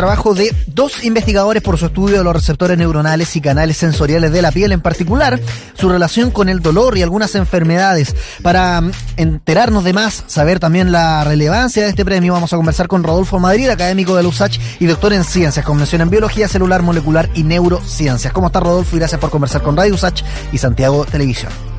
trabajo de dos investigadores por su estudio de los receptores neuronales y canales sensoriales de la piel, en particular su relación con el dolor y algunas enfermedades. Para mm, enterarnos de más, saber también la relevancia de este premio, vamos a conversar con Rodolfo Madrid, académico de USACH y doctor en ciencias, con mención en biología celular, molecular y neurociencias. ¿Cómo está Rodolfo? Y gracias por conversar con Radio USACH y Santiago Televisión.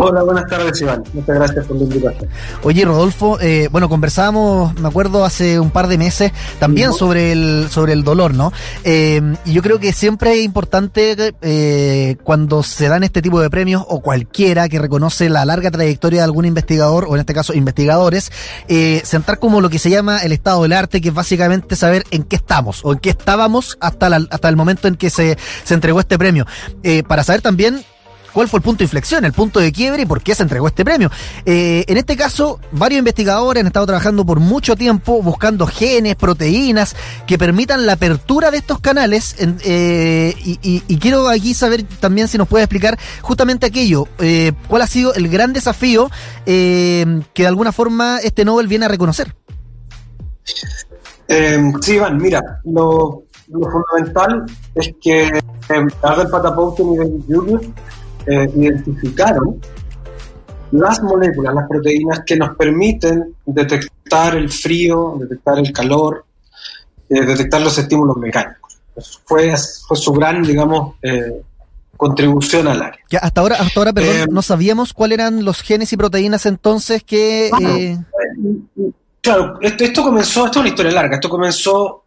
Hola, buenas tardes, Iván. Muchas gracias por la invitación. Oye, Rodolfo, eh, bueno, conversábamos, me acuerdo, hace un par de meses también sobre el sobre el dolor, ¿no? Eh, y yo creo que siempre es importante eh, cuando se dan este tipo de premios o cualquiera que reconoce la larga trayectoria de algún investigador, o en este caso investigadores, sentar como lo que se llama el estado del arte, que es básicamente saber en qué estamos o en qué estábamos hasta, hasta el momento en que se, se entregó este premio. para saber también cuál fue el punto de inflexión, el punto de quiebre y por qué se entregó este premio. Eh, en este caso, varios investigadores han estado trabajando por mucho tiempo buscando genes, proteínas que permitan la apertura de estos canales eh, y, quiero aquí saber también si nos puede explicar justamente aquello, eh, cuál ha sido el gran desafío que de alguna forma este Nobel viene a reconocer. sí, Iván, mira, lo, fundamental es que Albert Patapoutin y David Julius eh, identificaron las moléculas, las proteínas que nos permiten detectar el frío, detectar el calor, eh, detectar los estímulos mecánicos. Fue, fue su gran, digamos, eh, contribución al área. Ya, hasta ahora, hasta ahora, perdón, no sabíamos cuáles eran los genes y proteínas entonces que... Claro, esto, comenzó, esto es una historia larga, esto comenzó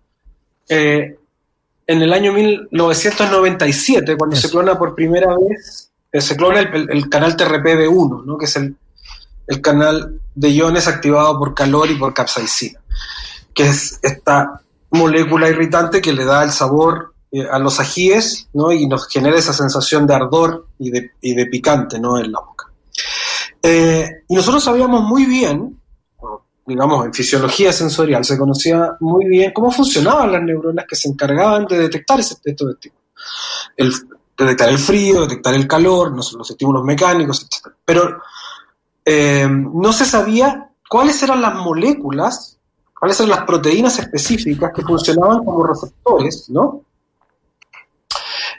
en el año 1997, cuando se clona por primera vez se clona el, canal TRPV1, ¿no? que es el, canal de iones activado por calor y por capsaicina, que es esta molécula irritante que le da el sabor eh, a los ajíes ¿no? y nos genera esa sensación de ardor y de, y de picante ¿no? en la boca. Eh, y nosotros sabíamos muy bien, digamos, en fisiología sensorial se conocía muy bien cómo funcionaban las neuronas que se encargaban de detectar ese, estos estímulos. El, detectar el frío, detectar el calor, los estímulos mecánicos, etc. Pero eh, no se sabía cuáles eran las moléculas, cuáles eran las proteínas específicas que funcionaban como receptores, ¿no?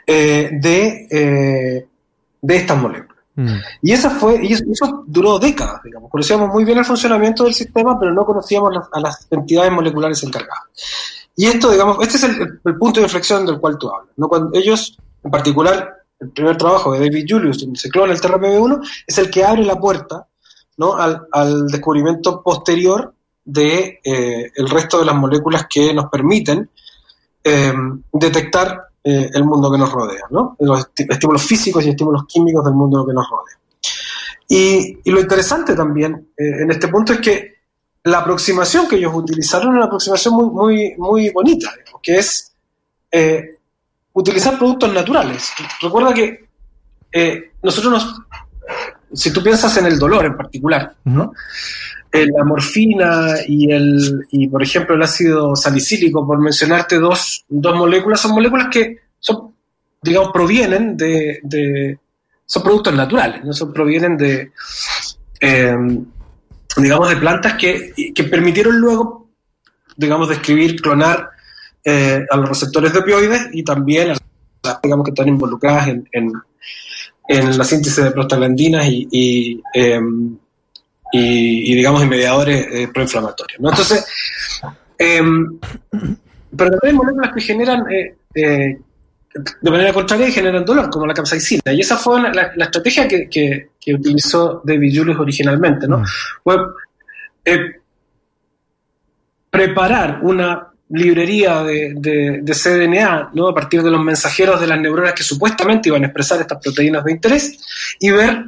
Eh, de, eh, de estas moléculas. Mm. Y esa fue, y eso, duró décadas, digamos. Conocíamos muy bien el funcionamiento del sistema, pero no conocíamos a las entidades moleculares encargadas. Y esto, digamos, este es el, punto de inflexión del cual tú hablas. ¿no? Cuando ellos en particular, el primer trabajo de David Julius, donde se clona el TRPV1, es el que abre la puerta ¿no? al, descubrimiento posterior de eh, resto de las moléculas que nos permiten eh, detectar eh, el mundo que nos rodea, ¿no? los estímulos físicos y estímulos químicos del mundo que nos rodea. Y, lo interesante también en este punto es que la aproximación que ellos utilizaron es una aproximación muy, muy, muy bonita, que es utilizar productos naturales. Recuerda que eh, nosotros nos, si tú piensas en el dolor en particular, ¿no? Eh, la morfina y el y por ejemplo el ácido salicílico, por mencionarte dos, dos moléculas, son moléculas que son, digamos, provienen de, son productos naturales, no son provienen de eh, digamos de plantas que, que permitieron luego digamos describir, clonar eh, a los receptores de opioides y también a las digamos, que están involucradas en, en, la síntesis de prostaglandinas y, y, em, y, digamos, mediadores eh, proinflamatorios. ¿no? Entonces, em, pero también hay moléculas que generan, eh, de manera contraria, generan dolor, como la capsaicina. Y esa fue la, estrategia que, que, utilizó David Julius originalmente. ¿no? Mm. Fue preparar una librería de, de, CDNA, ¿no? a partir de los mensajeros de las neuronas que supuestamente iban a expresar estas proteínas de interés, y ver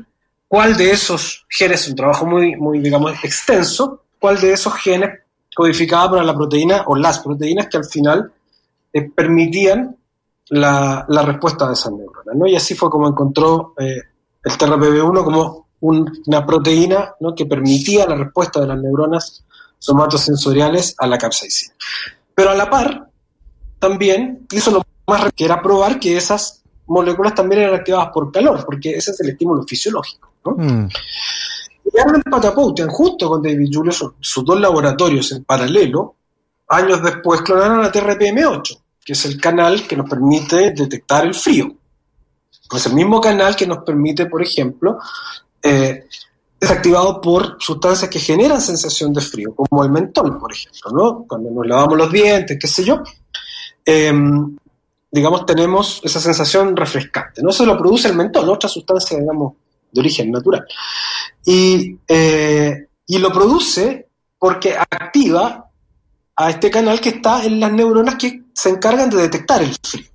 cuál de esos genes, un trabajo muy, muy digamos, extenso, cuál de esos genes codificaba para la proteína o las proteínas que al final eh, permitían la, la, respuesta de esas neuronas. ¿no? Y así fue como encontró eh, el TRPV1 como una proteína ¿no? que permitía la respuesta de las neuronas somatosensoriales a la capsaicina. Pero a la par, también hizo lo más que era probar que esas moléculas también eran activadas por calor, porque ese es el estímulo fisiológico. ¿no? Mm. Y Arlen Patapoutian, junto con David Julius, sus dos laboratorios en paralelo, años después, clonaron a TRPM8, que es el canal que nos permite detectar el frío. Es el mismo canal que nos permite, por ejemplo, eh, es activado por sustancias que generan sensación de frío, como el mentol, por ejemplo, ¿no? Cuando nos lavamos los dientes, qué sé yo, em, digamos, tenemos esa sensación refrescante. No se lo produce el mentol, otra sustancia, digamos, de origen natural. Y, eh, y lo produce porque activa a este canal que está en las neuronas que se encargan de detectar el frío.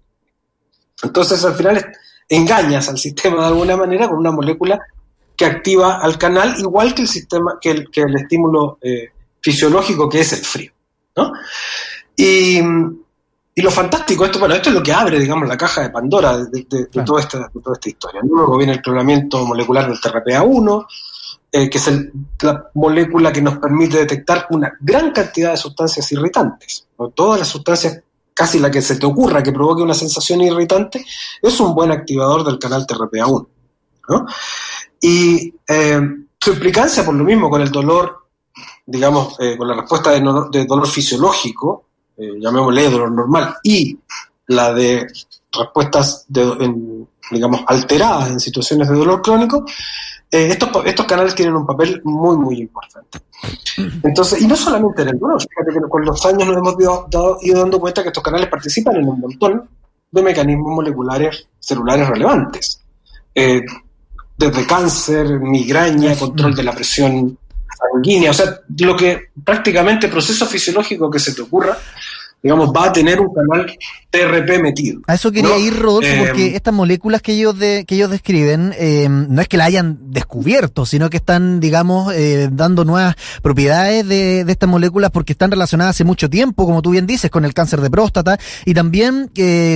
Entonces, al final engañas al sistema de alguna manera con una molécula que activa al canal igual que el sistema, que el, que el estímulo eh, fisiológico que es el frío. ¿no? Y, y, lo fantástico, esto, bueno, esto es lo que abre, digamos, la caja de Pandora de, toda, esta, toda esta historia. Luego viene el clonamiento molecular del TRPA1, eh, que es la molécula que nos permite detectar una gran cantidad de sustancias irritantes. ¿no? Todas las sustancias casi la que se te ocurra que provoque una sensación irritante, es un buen activador del canal TRPA1. Y eh, su implicancia, por lo mismo, con el dolor, digamos, eh, con la respuesta de, dolor fisiológico, eh, llamémosle dolor normal, y la de respuestas, digamos, alteradas en situaciones de dolor crónico, eh, estos, canales tienen un papel muy, muy importante. Entonces, y no solamente en el dolor, fíjate que con los años nos hemos ido, dando cuenta que estos canales participan en un montón de mecanismos moleculares celulares relevantes. Desde cáncer, migraña, control de la presión sanguínea, o sea, lo que prácticamente proceso fisiológico que se te ocurra, digamos, va a tener un canal TRP metido. A eso quería ir, Rodolfo, eh, porque estas moléculas que ellos, de, que ellos describen eh, no es que la hayan descubierto, sino que están, digamos, eh, dando nuevas propiedades de, de, estas moléculas porque están relacionadas hace mucho tiempo, como tú bien dices, con el cáncer de próstata y también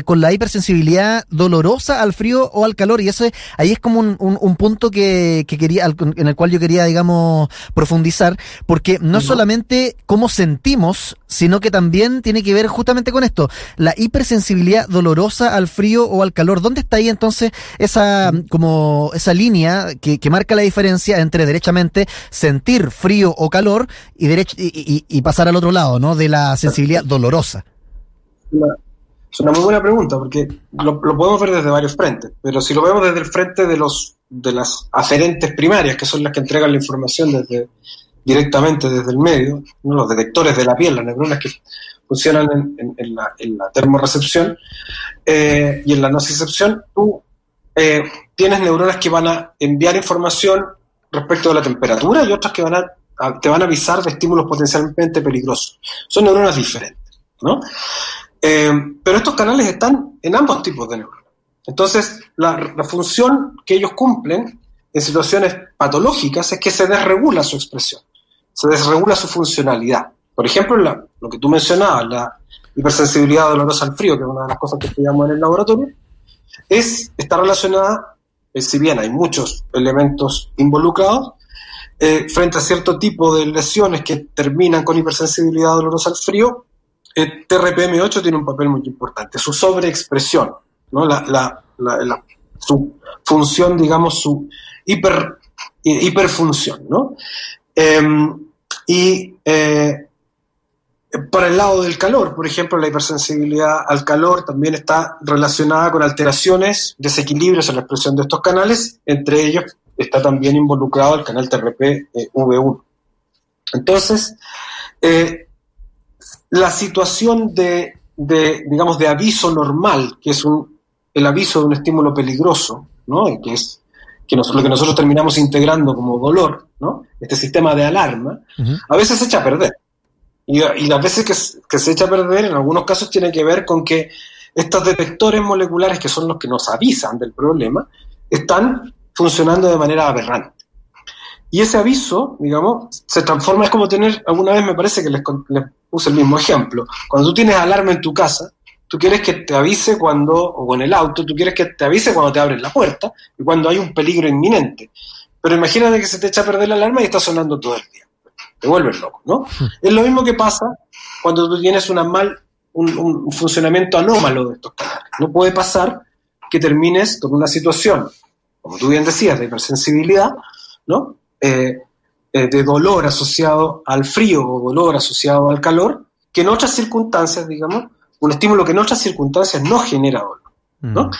con la hipersensibilidad dolorosa al frío o al calor. Y eso ahí es como un, un, punto que, que, quería, en el cual yo quería, digamos, profundizar, porque no solamente cómo sentimos, sino que también tiene ver justamente con esto, la hipersensibilidad dolorosa al frío o al calor. ¿Dónde está ahí entonces esa, como esa línea que, marca la diferencia entre derechamente sentir frío o calor y, y, pasar al otro lado, ¿no? De la sensibilidad dolorosa. Es una muy buena pregunta porque lo, podemos ver desde varios frentes, pero si lo vemos desde el frente de los de las aferentes primarias, que son las que entregan la información desde directamente desde el medio, los detectores de la piel, las neuronas que funcionan en, la, termorrecepción eh, y en la nocicepción, tú eh, tienes neuronas que van a enviar información respecto de la temperatura y otras que van a, te van a avisar de estímulos potencialmente peligrosos. Son neuronas diferentes, ¿no? Eh, pero estos canales están en ambos tipos de neuronas. Entonces, la función que ellos cumplen en situaciones patológicas es que se desregula su expresión, se desregula su funcionalidad. Por ejemplo, lo que tú mencionabas, la hipersensibilidad dolorosa al frío, que es una de las cosas que estudiamos en el laboratorio, es, está relacionada, eh, si bien hay muchos elementos involucrados, eh, frente a cierto tipo de lesiones que terminan con hipersensibilidad dolorosa al frío, eh, TRPM8 tiene un papel muy importante, su sobreexpresión, ¿no? la, su función, digamos, su hiper, hiperfunción. ¿no? Em, y por el lado del calor, por ejemplo, la hipersensibilidad al calor también está relacionada con alteraciones, desequilibrios en la expresión de estos canales, entre ellos está también involucrado el canal TRP-V1. Eh, Entonces, eh, la situación de, digamos, de aviso normal, que es un, el aviso de un estímulo peligroso, ¿no? que es que lo que nosotros terminamos integrando como dolor, ¿no? este sistema de alarma, a veces se echa a perder. Y, las veces que, se echa a perder, en algunos casos, tiene que ver con que estos detectores moleculares, que son los que nos avisan del problema, están funcionando de manera aberrante. Y ese aviso, digamos, se transforma, es como tener, alguna vez me parece que les, puse el mismo ejemplo, cuando tú tienes alarma en tu casa, tú quieres que te avise cuando, o en el auto, tú quieres que te avise cuando te abren la puerta y cuando hay un peligro inminente. Pero imagínate que se te echa a perder la alarma y está sonando todo el día te vuelves loco, ¿no? Es lo mismo que pasa cuando tú tienes una mal, un, funcionamiento anómalo de estos canales. No puede pasar que termines con una situación, como tú bien decías, de hipersensibilidad, ¿no? Eh, eh, de dolor asociado al frío o dolor asociado al calor, que en otras circunstancias, digamos, un estímulo que en otras circunstancias no genera dolor. ¿no? Mm.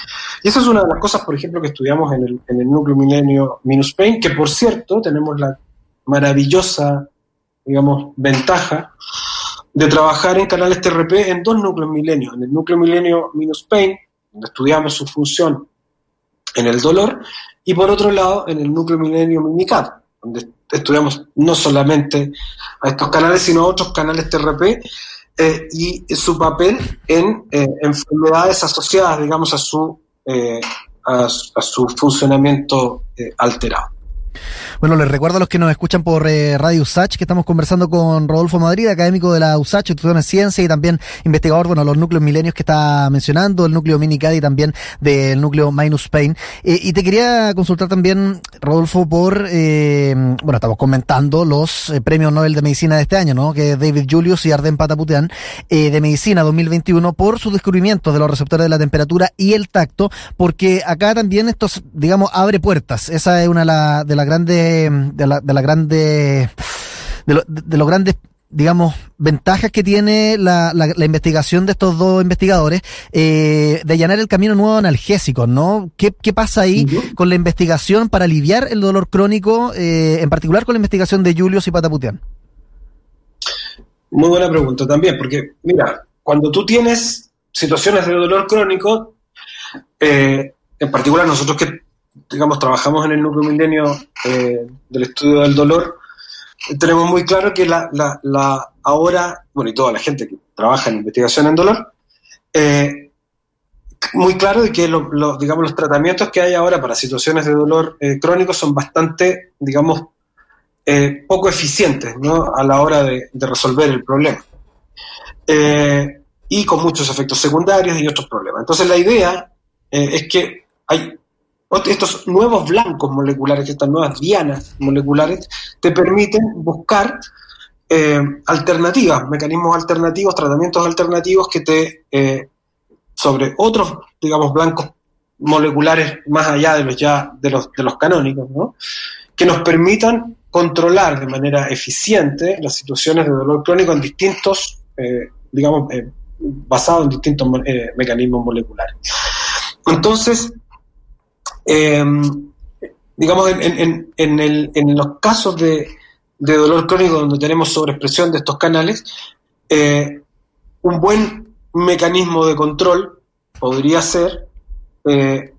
Y esa es una de las cosas, por ejemplo, que estudiamos en el, en el núcleo milenio Minus Pain, que por cierto tenemos la maravillosa, digamos, ventaja de trabajar en canales TRP en dos núcleos milenios, en el núcleo milenio Minus Pain, donde estudiamos su función en el dolor, y por otro lado en el núcleo milenio Minicat, donde estudiamos no solamente a estos canales, sino a otros canales TRP eh, y su papel en eh, enfermedades asociadas, digamos, a su, eh, a, su funcionamiento alterado. Bueno, les recuerdo a los que nos escuchan por eh, Radio USACH que estamos conversando con Rodolfo Madrid, académico de la USACH, Institución de Ciencia y también investigador, bueno, los núcleos milenios que está mencionando, el núcleo Minicad y también del núcleo Minus Pain. Eh, y te quería consultar también, Rodolfo, por, eh, bueno, estamos comentando los premios Nobel de Medicina de este año, ¿no? Que David Julius y Arden Pataputian, de Medicina 2021, por su descubrimiento de los receptores de la temperatura y el tacto, porque acá también esto, digamos, abre puertas. Esa es una de las grandes de, la, de la grande, de, los grandes digamos, ventajas que tiene la, la, investigación de estos dos investigadores eh, de allanar el camino nuevo analgésico, ¿no? ¿Qué, qué pasa ahí con la investigación para aliviar el dolor crónico, eh, en particular con la investigación de Julius y Pataputian? Muy buena pregunta también, porque mira, cuando tú tienes situaciones de dolor crónico, eh, en particular nosotros que digamos, trabajamos en el núcleo milenio eh, del estudio del dolor, tenemos muy claro que la, la, ahora, bueno, y toda la gente que trabaja en investigación en dolor, eh, muy claro de que digamos, los tratamientos que hay ahora para situaciones de dolor eh, crónico son bastante, digamos, poco eficientes ¿no? a la hora de resolver el problema. y con muchos efectos secundarios y otros problemas. Entonces la idea es que hay estos nuevos blancos moleculares, estas nuevas dianas moleculares, te permiten buscar eh, alternativas, mecanismos alternativos, tratamientos alternativos que te, eh, sobre otros, digamos, blancos moleculares más allá de los ya de los, de los canónicos, ¿no? que nos permitan controlar de manera eficiente las situaciones de dolor crónico en distintos, eh, digamos, basados en distintos mecanismos moleculares. Entonces, Em, digamos, en, los casos de, dolor crónico donde tenemos sobreexpresión de estos canales, eh, un buen mecanismo de control podría ser, eh,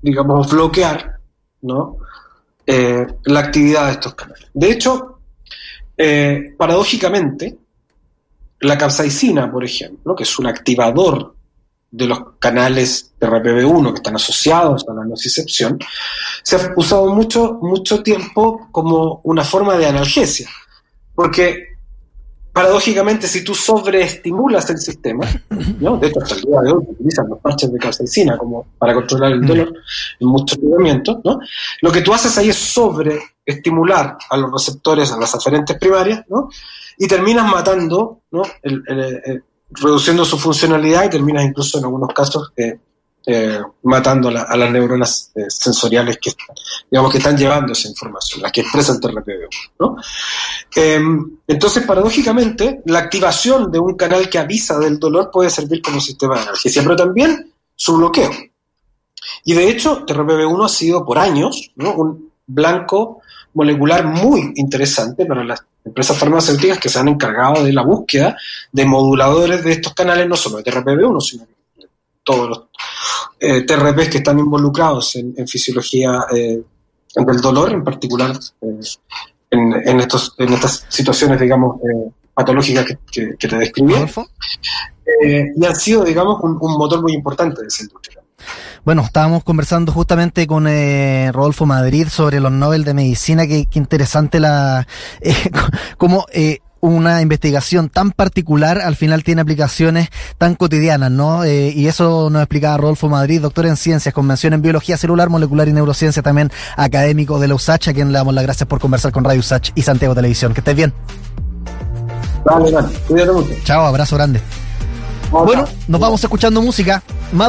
digamos, bloquear ¿no? Eh, la actividad de estos canales. De hecho, paradójicamente, la capsaicina, por ejemplo, que es un activador de los canales de RPB1 que están asociados a la nocicepción, se ha usado mucho, mucho tiempo como una forma de analgesia. Porque paradójicamente, si tú sobreestimulas el sistema, ¿no? de hecho hasta el día de hoy utilizan los parches de capsaicina como para controlar el dolor en muchos tratamientos, ¿no? lo que tú haces ahí es sobreestimular a los receptores, a las aferentes primarias, ¿no? y terminas matando ¿no? el, reduciendo su funcionalidad y terminas incluso en algunos casos eh, eh, matando a las neuronas eh, sensoriales que, digamos, que están llevando esa información, las que expresan TRPV1. ¿no? Em, entonces, paradójicamente, la activación de un canal que avisa del dolor puede servir como sistema de analgesia, pero también su bloqueo. Y de hecho, TRPV1 ha sido por años un blanco molecular muy interesante para las empresas farmacéuticas que se han encargado de la búsqueda de moduladores de estos canales, no solo de TRPV1, sino de todos los eh, TRPs que están involucrados en, fisiología eh, del dolor, en particular eh, en, estos, en estas situaciones, digamos, patológicas que, te describí. y han sido, digamos, un, un motor muy importante de esa industria. Bueno, estábamos conversando justamente con eh, Rodolfo Madrid sobre los Nobel de Medicina, qué interesante la eh, como eh, una investigación tan particular al final tiene aplicaciones tan cotidianas, ¿no? Eh, y eso nos explicaba Rodolfo Madrid, doctor en ciencias, con mención en biología celular, molecular y neurociencia, también académico de la USACH, a quien le damos las gracias por conversar con Radio USACH y Santiago Televisión. Que estés bien. Vale, vale. Cuídate mucho. Chao, abrazo grande. Bueno, nos vamos escuchando música.